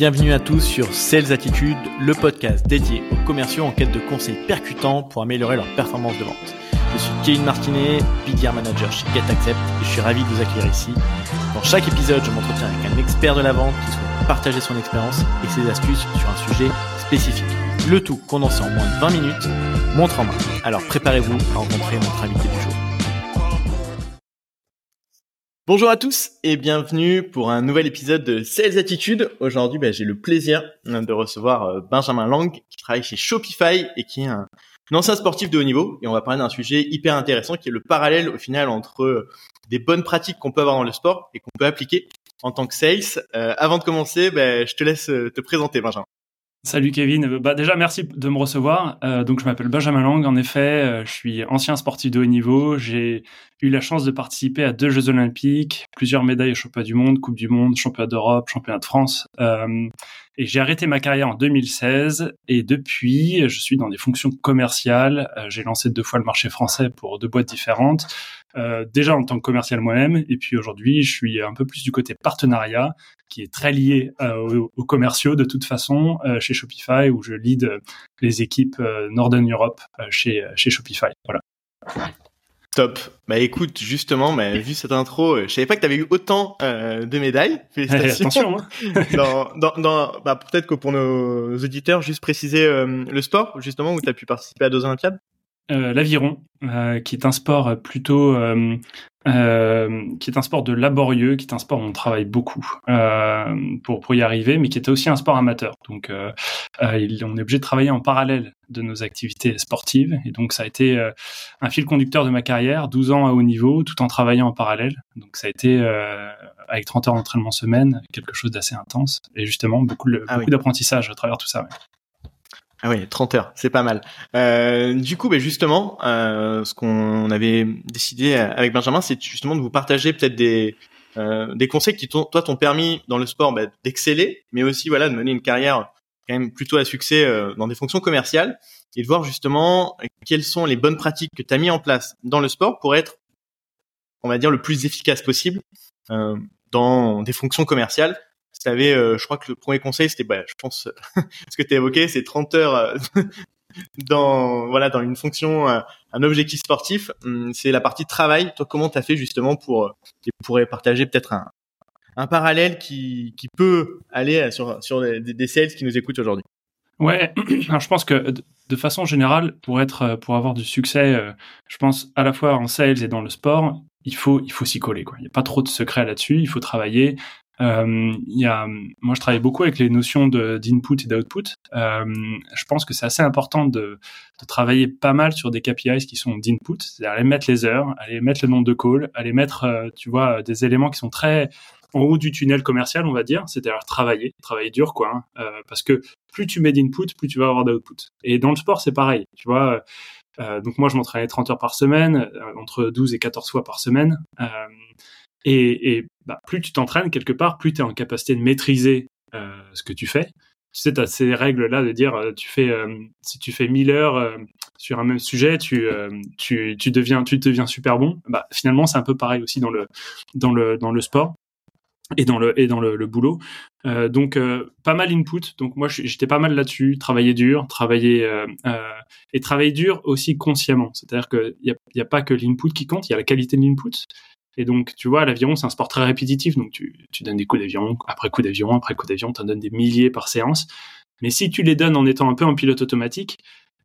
Bienvenue à tous sur Sales Attitude, le podcast dédié aux commerciaux en quête de conseils percutants pour améliorer leur performance de vente. Je suis Kevin Martinet, BDR Manager chez GetAccept et je suis ravi de vous accueillir ici. Dans chaque épisode, je m'entretiens avec un expert de la vente qui souhaite partager son expérience et ses astuces sur un sujet spécifique. Le tout condensé en moins de 20 minutes, montre en main. Alors préparez-vous à rencontrer notre invité du jour. Bonjour à tous et bienvenue pour un nouvel épisode de Sales Attitude. Aujourd'hui, bah, j'ai le plaisir de recevoir euh, Benjamin Lang qui travaille chez Shopify et qui est un, ancien sportif de haut niveau. Et on va parler d'un sujet hyper intéressant qui est le parallèle au final entre euh, des bonnes pratiques qu'on peut avoir dans le sport et qu'on peut appliquer en tant que sales. Euh, avant de commencer, bah, je te laisse te présenter Benjamin. Salut Kevin. Bah déjà merci de me recevoir. Euh, donc je m'appelle Benjamin Lang. En effet, euh, je suis ancien sportif de haut niveau. J'ai eu la chance de participer à deux Jeux Olympiques, plusieurs médailles au championnat du monde, Coupe du Monde, championnat d'Europe, championnat de France. Euh, et j'ai arrêté ma carrière en 2016. Et depuis, je suis dans des fonctions commerciales. Euh, j'ai lancé deux fois le marché français pour deux boîtes différentes. Euh, déjà en tant que commercial moi-même, et puis aujourd'hui, je suis un peu plus du côté partenariat, qui est très lié euh, aux, commerciaux de toute façon euh, chez Shopify, où je lead les équipes Northern Europe chez, chez Shopify. Voilà. Top. Bah écoute, justement, bah, vu cette intro, je savais pas que tu avais eu autant de médailles. Félicitations. attention. Hein. dans, dans, dans bah, peut-être que pour nos auditeurs, juste préciser le sport, justement, où tu as pu participer à deux Olympiades. Euh, l'aviron, euh, qui est un sport plutôt, euh, qui est un sport de laborieux, qui est un sport où on travaille beaucoup pour pour y arriver, mais qui était aussi un sport amateur. Donc, on est obligé de travailler en parallèle de nos activités sportives, et donc ça a été un fil conducteur de ma carrière, 12 ans à haut niveau, tout en travaillant en parallèle. Donc, ça a été avec 30 heures d'entraînement semaine, quelque chose d'assez intense, et justement beaucoup, ah beaucoup d'apprentissage à travers tout ça. Ah oui, 30 heures, c'est pas mal. Euh, du coup, ben justement, euh, ce qu'on avait décidé avec Benjamin, c'est justement de vous partager peut-être des euh, des conseils qui toi t'ont permis dans le sport ben, d'exceller, mais aussi voilà de mener une carrière quand même plutôt à succès euh, dans des fonctions commerciales et de voir justement quelles sont les bonnes pratiques que tu as mis en place dans le sport pour être, on va dire, le plus efficace possible euh, dans des fonctions commerciales avais, euh, je crois que le premier conseil, c'était, bah, je pense, ce que tu as évoqué, c'est 30 heures euh, dans voilà dans une fonction, euh, un objectif sportif. Hum, c'est la partie travail. Toi, comment tu as fait justement pour, tu pourrais partager peut-être un, un parallèle qui, qui peut aller sur, sur des, des sales qui nous écoutent aujourd'hui? Ouais, alors je pense que de façon générale, pour être, pour avoir du succès, je pense à la fois en sales et dans le sport, il faut, il faut s'y coller. Quoi. Il n'y a pas trop de secrets là-dessus. Il faut travailler. Euh, y a, moi, je travaille beaucoup avec les notions d'input et d'output. Euh, je pense que c'est assez important de, de, travailler pas mal sur des KPIs qui sont d'input, c'est-à-dire aller mettre les heures, aller mettre le nombre de calls, aller mettre, euh, tu vois, des éléments qui sont très en haut du tunnel commercial, on va dire, c'est-à-dire travailler, travailler dur, quoi. Hein. Euh, parce que plus tu mets d'input, plus tu vas avoir d'output. Et dans le sport, c'est pareil, tu vois. Euh, donc moi, je m'entraînais 30 heures par semaine, euh, entre 12 et 14 fois par semaine. Euh, et, et bah, plus tu t'entraînes quelque part, plus tu es en capacité de maîtriser euh, ce que tu fais. Tu sais, tu as ces règles-là de dire, euh, tu fais, euh, si tu fais 1000 heures sur un même sujet, tu, tu, tu, deviens, tu deviens super bon. Bah, finalement, c'est un peu pareil aussi dans le, dans le, dans le sport et dans le et dans le, boulot. Donc pas mal input. Donc moi j'étais pas mal là-dessus, travailler dur, travailler et travailler dur aussi consciemment. C'est-à-dire que il y a, y a, pas que l'input qui compte, il y a la qualité de l'input. Et donc, tu vois, l'aviron, c'est un sport très répétitif. Donc, tu, tu donnes des coups d'avion, après coup d'avion, après coup d'avion, tu en donnes des milliers par séance. Mais si tu les donnes en étant un peu en pilote automatique,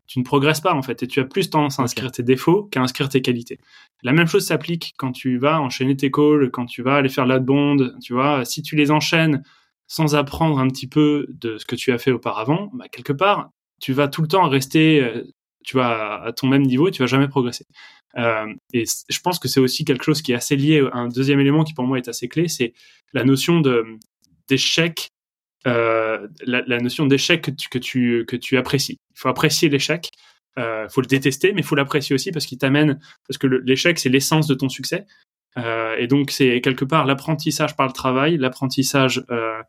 tu ne progresses pas, en fait. Et tu as plus tendance à inscrire tes défauts qu'à inscrire tes qualités. La même chose s'applique quand tu vas enchaîner tes calls, quand tu vas aller faire l'outbound. Tu vois, si tu les enchaînes sans apprendre un petit peu de ce que tu as fait auparavant, bah, quelque part, tu vas tout le temps rester, euh, tu vas à ton même niveau, et tu vas jamais progresser. Euh, et je pense que c'est aussi quelque chose qui est assez lié à un deuxième élément qui pour moi est assez clé, c'est la notion d'échec, euh, la, notion d'échec que tu, que tu apprécies. Il faut apprécier l'échec, il euh, faut le détester, mais il faut l'apprécier aussi parce qu'il t'amène, parce que l'échec c'est l'essence de ton succès. Euh, et donc c'est quelque part l'apprentissage par le travail, l'apprentissage euh,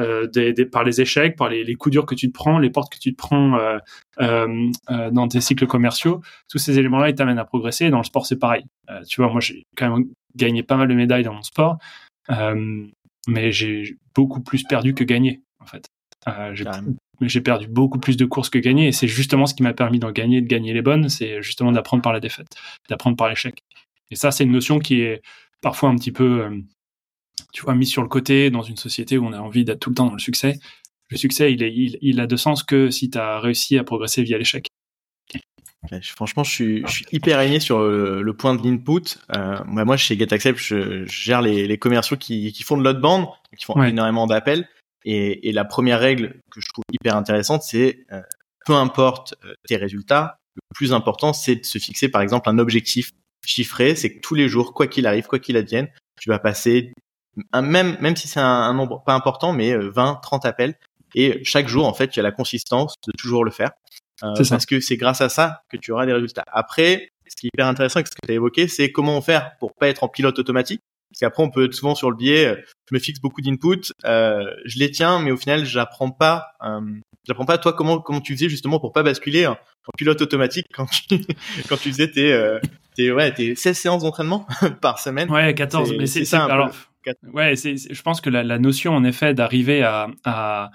euh, des, des, par les échecs, par les, les, coups durs que tu te prends, les portes que tu te prends euh, euh, euh dans tes cycles commerciaux. Tous ces éléments-là, ils t'amènent à progresser. Et dans le sport, c'est pareil. tu vois, moi, j'ai quand même gagné pas mal de médailles dans mon sport, mais j'ai beaucoup plus perdu que gagné, en fait. j'ai perdu beaucoup plus de courses que gagné et c'est justement ce qui m'a permis d'en gagner, de gagner les bonnes, c'est justement d'apprendre par la défaite, d'apprendre par l'échec. Et ça, c'est une notion qui est parfois un petit peu, tu vois, mise sur le côté dans une société où on a envie d'être tout le temps dans le succès. Le succès, il, est, il, a de sens que si tu as réussi à progresser via l'échec. franchement, je suis, je suis, hyper aligné sur le, point de l'input. Euh, moi, chez GetAccept, je, je gère les, les commerciaux qui, qui, font de l'outbound, qui font énormément d'appels. Et, et, la première règle que je trouve hyper intéressante, c'est euh, peu importe euh, tes résultats, le plus important, c'est de se fixer, par exemple, un objectif chiffré. C'est que tous les jours, quoi qu'il arrive, quoi qu'il advienne, tu vas passer un, même même si c'est un, un, nombre pas important, mais 20, euh, 30 appels et chaque jour, en fait, tu as la consistance de toujours le faire. Euh, parce que c'est grâce à ça que tu auras des résultats. Après, ce qui est hyper intéressant avec ce que tu as évoqué, c'est comment faire pour pas être en pilote automatique. Parce qu'après, on peut être souvent sur le biais, euh, je me fixe beaucoup d'inputs, euh, je les tiens, mais au final, j'apprends pas, euh, j'apprends pas toi comment comment tu faisais justement pour pas basculer en, pilote automatique quand tu quand tu faisais tes euh, tes ouais tes 16 séances d'entraînement par semaine? Ouais, 14, mais c'est ça. Alors, ouais, c'est je pense que la, la notion en effet d'arriver à, à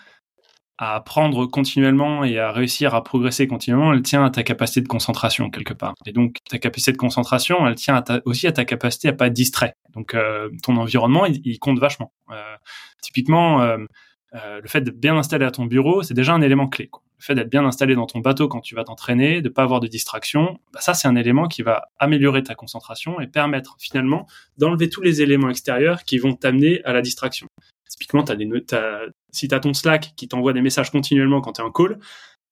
à apprendre continuellement et à réussir à progresser continuellement, elle tient à ta capacité de concentration quelque part. Et donc ta capacité de concentration, elle tient aussi à ta capacité à pas être distrait. Donc euh, ton environnement, il, compte vachement. Euh, typiquement, euh, le fait d'être bien installé à ton bureau, c'est déjà un élément clé. Quoi. Le fait d'être bien installé dans ton bateau quand tu vas t'entraîner, de pas avoir de distraction, bah ça c'est un élément qui va améliorer ta concentration et permettre finalement d'enlever tous les éléments extérieurs qui vont t'amener à la distraction. Typiquement, as des, si tu as ton Slack qui t'envoie des messages continuellement quand tu es en call,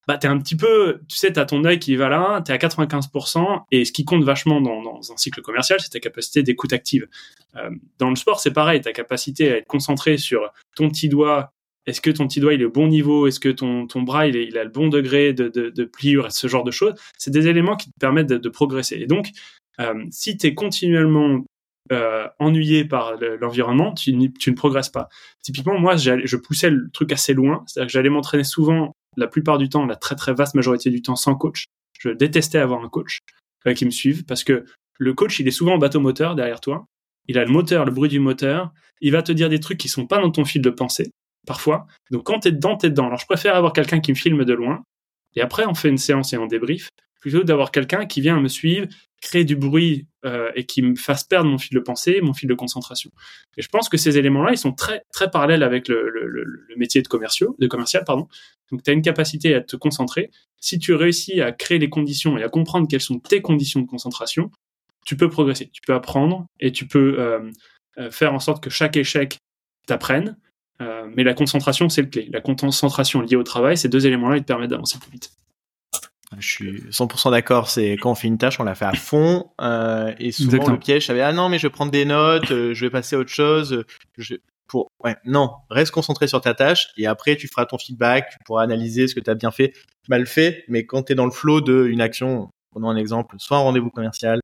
bah, tu un petit peu, tu sais, tu as ton œil qui va là, tu es à 95%, et ce qui compte vachement dans, un cycle commercial, c'est ta capacité d'écoute active. Euh, dans le sport, c'est pareil, ta capacité à être concentré sur ton petit doigt, est-ce que ton petit doigt il est au bon niveau, est-ce que ton, ton bras il, a le bon degré de, pliure, ce genre de choses, c'est des éléments qui te permettent de, progresser. Et donc, euh, si tu es continuellement euh, ennuyé par l'environnement, tu, ne progresses pas. Typiquement, moi, je poussais le truc assez loin, c'est-à-dire que j'allais m'entraîner souvent, la plupart du temps, la très très vaste majorité du temps, sans coach. Je détestais avoir un coach euh, qui me suive parce que le coach, il est souvent en bateau moteur derrière toi. Il a le moteur, le bruit du moteur. Il va te dire des trucs qui sont pas dans ton fil de pensée, parfois. Donc quand t'es dedans, t'es dedans. Alors je préfère avoir quelqu'un qui me filme de loin. Et après, on fait une séance et on débrief plutôt d'avoir quelqu'un qui vient me suivre, créer du bruit euh, et qui me fasse perdre mon fil de pensée, mon fil de concentration. Et je pense que ces éléments-là, ils sont très très parallèles avec le, métier de commerciaux, de commercial, pardon. Donc tu as une capacité à te concentrer. Si tu réussis à créer les conditions et à comprendre quelles sont tes conditions de concentration, tu peux progresser, tu peux apprendre et tu peux euh, euh faire en sorte que chaque échec t'apprenne. Euh, mais la concentration, c'est le clé. La concentration liée au travail, ces deux éléments-là, ils te permettent d'avancer plus vite. Je suis 100% d'accord. C'est quand on fait une tâche, on la fait à fond. Euh, et souvent le piège, j'avais ah non mais je vais prendre des notes, euh, je vais passer à autre chose. Je, pour ouais non, reste concentré sur ta tâche et après tu feras ton feedback, tu pourras analyser ce que tu as bien fait, mal fait. Mais quand tu es dans le flow d'une action, prenons un exemple, soit un rendez-vous commercial,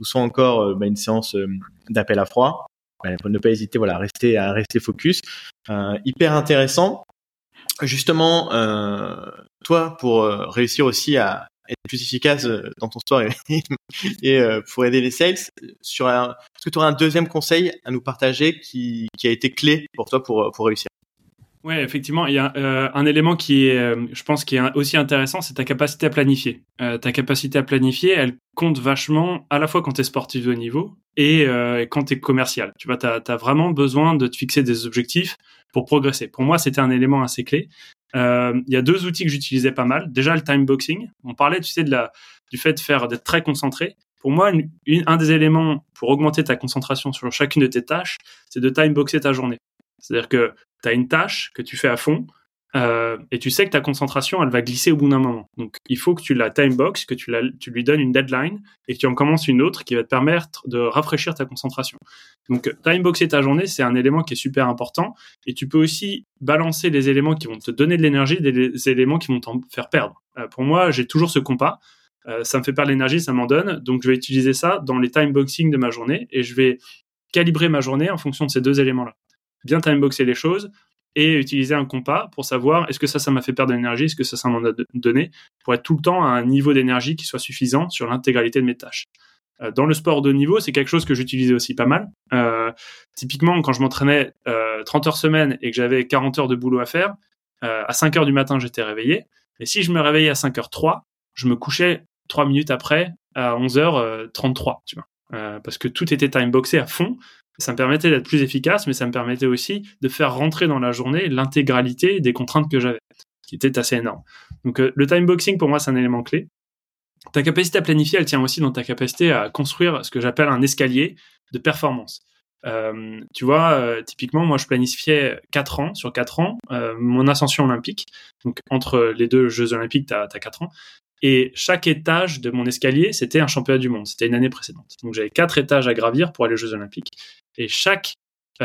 ou soit encore euh, bah, une séance euh, d'appel à froid, bah, ne pas hésiter, voilà, rester à rester focus. hyper intéressant justement, euh, toi, pour euh, réussir aussi à être plus efficace euh, dans ton store et, pour aider les sales, sur est-ce que tu aurais un deuxième conseil à nous partager qui, a été clé pour toi pour, réussir? Oui, effectivement, il y a un élément qui est, je pense, qui est aussi intéressant, c'est ta capacité à planifier. Ta capacité à planifier, elle compte vachement à la fois quand tu es sportif de haut niveau et quand tu es commercial. Tu vois, tu as, vraiment besoin de te fixer des objectifs pour progresser. Pour moi, c'était un élément assez clé. Il y a deux outils que j'utilisais pas mal. Déjà, le time boxing. On parlait, tu sais, de la, du fait de faire d'être très concentré. Pour moi, un des éléments pour augmenter ta concentration sur chacune de tes tâches, c'est de time boxer ta journée. C'est-à-dire que tu as une tâche que tu fais à fond euh, et tu sais que ta concentration, elle va glisser au bout d'un moment. Donc, il faut que tu la timebox, que tu, tu lui donnes une deadline et que tu en commences une autre qui va te permettre de rafraîchir ta concentration. Donc, timeboxer ta journée, c'est un élément qui est super important et tu peux aussi balancer les éléments qui vont te donner de l'énergie des éléments qui vont t'en faire perdre. Euh, pour moi, j'ai toujours ce compas. Euh, ça me fait perdre l'énergie, ça m'en donne. Donc, je vais utiliser ça dans les timeboxing de ma journée et je vais calibrer ma journée en fonction de ces deux éléments-là bien timeboxer les choses et utiliser un compas pour savoir est-ce que ça, ça m'a fait perdre de l'énergie, est-ce que ça, ça m'en a donné, pour être tout le temps à un niveau d'énergie qui soit suffisant sur l'intégralité de mes tâches. Euh, dans le sport de niveau, c'est quelque chose que j'utilisais aussi pas mal. Euh, typiquement, quand je m'entraînais euh, 30 heures semaine et que j'avais 40 heures de boulot à faire, à 5 heures du matin, j'étais réveillé. Et si je me réveillais à 5h03, je me couchais 3 minutes après à 11h33, tu vois. parce que tout était timeboxé à fond. Ça me permettait d'être plus efficace, mais ça me permettait aussi de faire rentrer dans la journée l'intégralité des contraintes que j'avais, qui était assez énorme. Donc le timeboxing, pour moi, c'est un élément clé. Ta capacité à planifier, elle tient aussi dans ta capacité à construire ce que j'appelle un escalier de performance. Euh, tu vois, euh, typiquement, moi, je planifiais 4 ans, sur 4 ans, euh, mon ascension olympique. Donc, entre les deux Jeux olympiques, tu as, 4 ans. Et chaque étage de mon escalier, c'était un championnat du monde. C'était une année précédente. Donc, j'avais 4 étages à gravir pour aller aux Jeux olympiques. Et chaque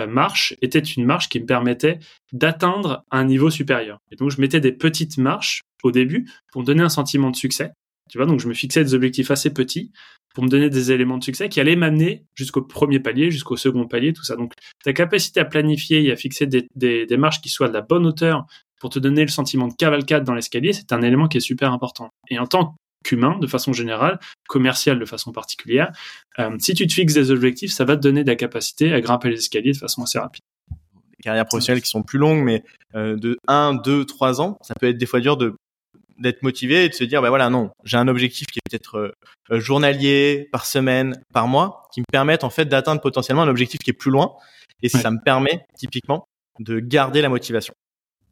marche était une marche qui me permettait d'atteindre un niveau supérieur. Et donc, je mettais des petites marches au début pour me donner un sentiment de succès. Tu vois, donc je me fixais des objectifs assez petits pour me donner des éléments de succès qui allaient m'amener jusqu'au premier palier, jusqu'au second palier, tout ça. Donc, ta capacité à planifier et à fixer des, des, marches qui soient de la bonne hauteur pour te donner le sentiment de cavalcade dans l'escalier, c'est un élément qui est super important. Et en tant qu'humain, de façon générale, commercial de façon particulière, euh, si tu te fixes des objectifs, ça va te donner de la capacité à grimper les escaliers de façon assez rapide. Des carrières professionnelles qui sont plus longues, mais euh, de 1, 2, 3 ans, ça peut être des fois dur de d'être motivé et de se dire bah voilà non j'ai un objectif qui est peut-être euh, journalier par semaine par mois qui me permettent en fait d'atteindre potentiellement un objectif qui est plus loin. Et ça me permet typiquement de garder la motivation.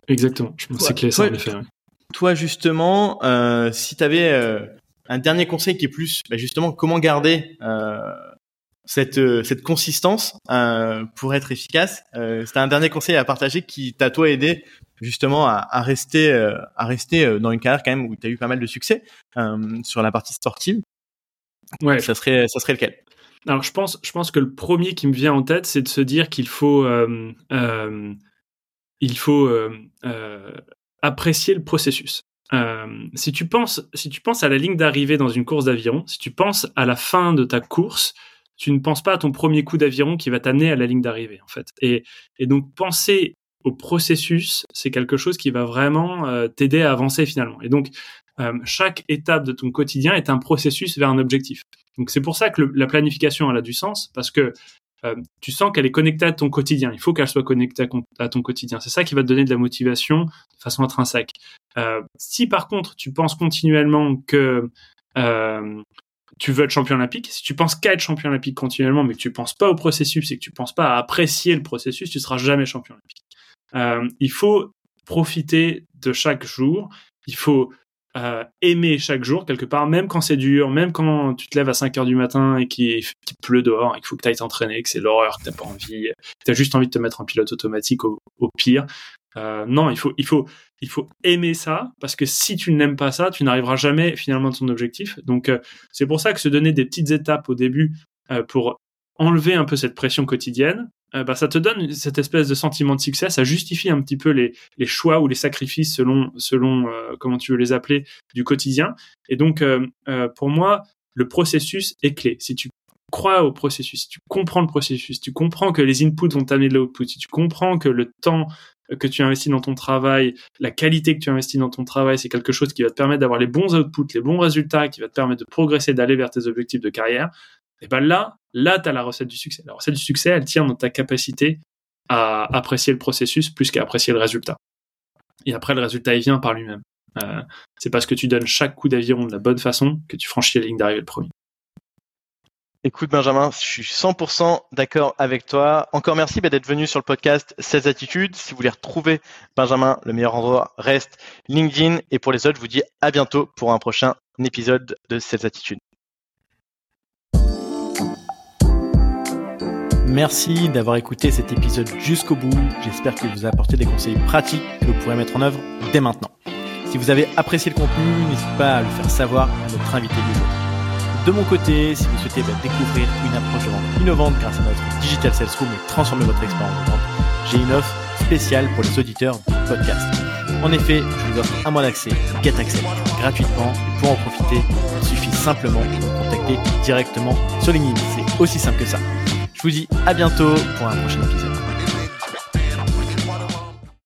Exactement. C'est clé ça toi, toi justement euh, si tu avais euh, un dernier conseil qui est plus bah, justement comment garder cette cette consistance pour être efficace c'est un dernier conseil à partager qui t'a toi aidé justement à, à rester euh, à rester euh, dans une carrière quand même où tu as eu pas mal de succès euh, sur la partie sportive. Ouais. Ça serait ça serait lequel? Alors je pense je pense que le premier qui me vient en tête c'est de se dire qu'il faut euh, euh, il faut apprécier le processus. si tu penses si tu penses à la ligne d'arrivée dans une course d'aviron, si tu penses à la fin de ta course, tu ne penses pas à ton premier coup d'aviron qui va t'amener à la ligne d'arrivée en fait. Et, et donc penser au processus, c'est quelque chose qui va vraiment euh, t'aider à avancer finalement. Et donc, euh, chaque étape de ton quotidien est un processus vers un objectif. Donc, c'est pour ça que la planification, elle a du sens, parce que euh, tu sens qu'elle est connectée à ton quotidien. Il faut qu'elle soit connectée à, ton quotidien. C'est ça qui va te donner de la motivation de façon intrinsèque. si par contre, tu penses continuellement que tu veux être champion olympique, si tu penses qu'à être champion olympique continuellement, mais que tu penses pas au processus et que tu penses pas à apprécier le processus, tu seras jamais champion olympique. Euh, il faut profiter de chaque jour. Il faut euh, aimer chaque jour quelque part, même quand c'est dur, même quand tu te lèves à 5 heures du matin et qu'il pleut dehors et qu'il faut que tu ailles t'entraîner, que c'est l'horreur, que t'as pas envie, tu as juste envie de te mettre en pilote automatique au, pire. Euh, non, il faut, il faut, il faut aimer ça parce que si tu n'aimes pas ça, tu n'arriveras jamais finalement à ton objectif. Donc euh, c'est pour ça que se donner des petites étapes au début pour enlever un peu cette pression quotidienne, euh, bah, ça te donne cette espèce de sentiment de succès, ça justifie un petit peu les, les choix ou les sacrifices selon, selon euh, comment tu veux les appeler du quotidien. Et donc, euh, pour moi, le processus est clé. Si tu crois au processus, si tu comprends le processus, si tu comprends que les inputs vont t'amener de l'output, si tu comprends que le temps que tu investis dans ton travail, la qualité que tu investis dans ton travail, c'est quelque chose qui va te permettre d'avoir les bons outputs, les bons résultats, qui va te permettre de progresser, d'aller vers tes objectifs de carrière, et ben là, là, tu as la recette du succès. La recette du succès, elle tient dans ta capacité à apprécier le processus plus qu'à apprécier le résultat. Et après, le résultat, il vient par lui-même. Euh, c'est parce que tu donnes chaque coup d'aviron de la bonne façon que tu franchis la ligne d'arrivée le premier. Écoute Benjamin, je suis 100% d'accord avec toi. Encore merci bah, d'être venu sur le podcast 16 attitudes. Si vous voulez retrouver Benjamin, le meilleur endroit reste LinkedIn. Et pour les autres, je vous dis à bientôt pour un prochain épisode de 16 attitudes. Merci d'avoir écouté cet épisode jusqu'au bout. J'espère qu'il vous a apporté des conseils pratiques que vous pourrez mettre en œuvre dès maintenant. Si vous avez apprécié le contenu, n'hésitez pas à le faire savoir à notre invité du jour. De mon côté, si vous souhaitez bah, découvrir une approche de vente innovante grâce à notre Digital Sales Room et transformer votre expérience de vente, j'ai une offre spéciale pour les auditeurs du podcast. En effet, je vous offre un mois d'accès Get gratuitement et pour en profiter, il suffit simplement de me contacter directement sur LinkedIn. C'est aussi simple que ça. Je vous dis à bientôt pour un prochain épisode.